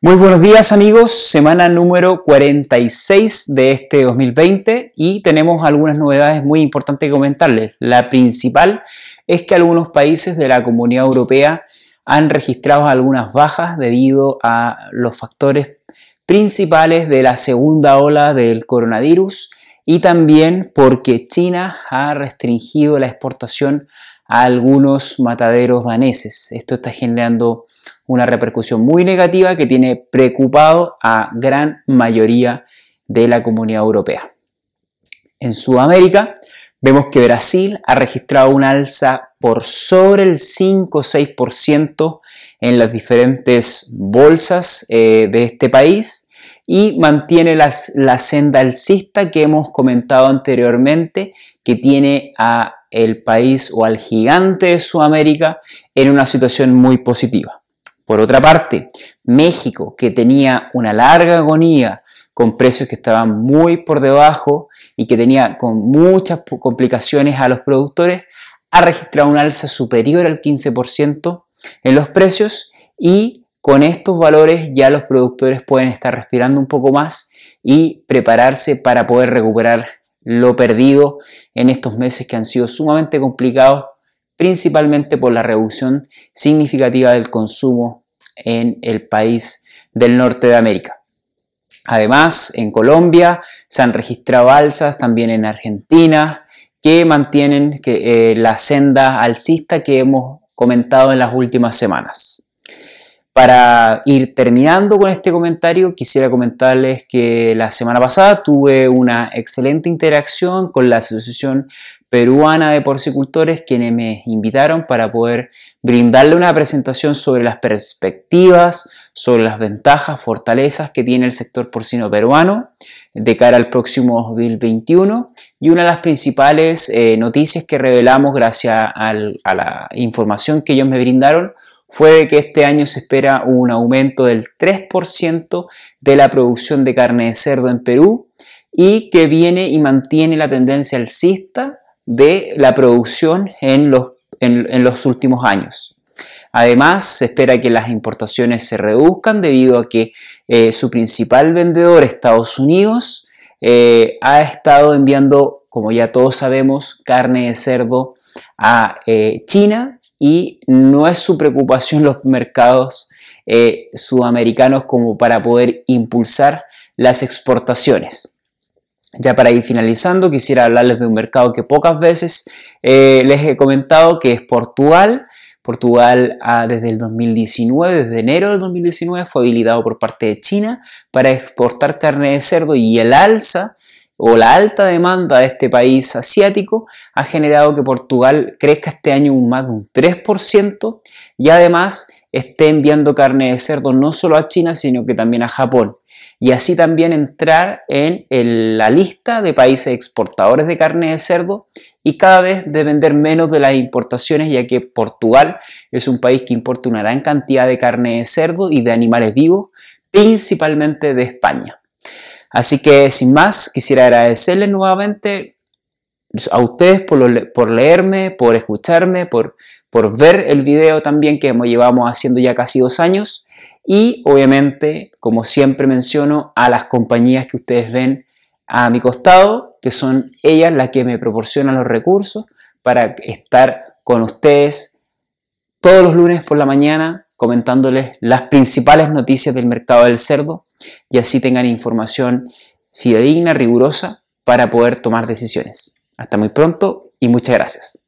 Muy buenos días amigos, semana número 46 de este 2020 y tenemos algunas novedades muy importantes que comentarles. La principal es que algunos países de la Comunidad Europea han registrado algunas bajas debido a los factores principales de la segunda ola del coronavirus y también porque China ha restringido la exportación a algunos mataderos daneses. Esto está generando una repercusión muy negativa que tiene preocupado a gran mayoría de la comunidad europea. En Sudamérica vemos que Brasil ha registrado un alza por sobre el 5 o 6% en las diferentes bolsas eh, de este país y mantiene la senda alcista que hemos comentado anteriormente que tiene a el país o al gigante de Sudamérica en una situación muy positiva. Por otra parte, México, que tenía una larga agonía con precios que estaban muy por debajo y que tenía con muchas complicaciones a los productores, ha registrado un alza superior al 15% en los precios y con estos valores ya los productores pueden estar respirando un poco más y prepararse para poder recuperar lo perdido en estos meses que han sido sumamente complicados, principalmente por la reducción significativa del consumo en el país del norte de América. Además, en Colombia se han registrado alzas, también en Argentina, que mantienen eh, la senda alcista que hemos comentado en las últimas semanas. Para ir terminando con este comentario, quisiera comentarles que la semana pasada tuve una excelente interacción con la Asociación Peruana de Porcicultores, quienes me invitaron para poder brindarle una presentación sobre las perspectivas, sobre las ventajas, fortalezas que tiene el sector porcino peruano de cara al próximo 2021 y una de las principales eh, noticias que revelamos gracias a la información que ellos me brindaron fue que este año se espera un aumento del 3% de la producción de carne de cerdo en Perú y que viene y mantiene la tendencia alcista de la producción en los, en, los últimos años. Además, se espera que las importaciones se reduzcan debido a que eh, su principal vendedor, Estados Unidos, eh, ha estado enviando, como ya todos sabemos, carne de cerdo a eh, China y no es su preocupación los mercados sudamericanos como para poder impulsar las exportaciones. Ya para ir finalizando, quisiera hablarles de un mercado que pocas veces les he comentado, que es Portugal. Portugal ah, desde el 2019, desde enero del 2019, fue habilitado por parte de China para exportar carne de cerdo y el alza o la alta demanda de este país asiático ha generado que Portugal crezca este año un más de un 3% y además esté enviando carne de cerdo no solo a China, sino que también a Japón. Y así también entrar en la lista de países exportadores de carne de cerdo y cada vez depender menos de las importaciones, ya que Portugal es un país que importa una gran cantidad de carne de cerdo y de animales vivos, principalmente de España. Así que sin más, quisiera agradecerles nuevamente a ustedes por, leerme, por escucharme, por, por ver el video también que llevamos haciendo ya casi dos años y obviamente, como siempre menciono, a las compañías que ustedes ven a mi costado, que son ellas las que me proporcionan los recursos para estar con ustedes todos los lunes por la mañana comentándoles las principales noticias del mercado del cerdo y así tengan información fidedigna, rigurosa para poder tomar decisiones. Hasta muy pronto y muchas gracias.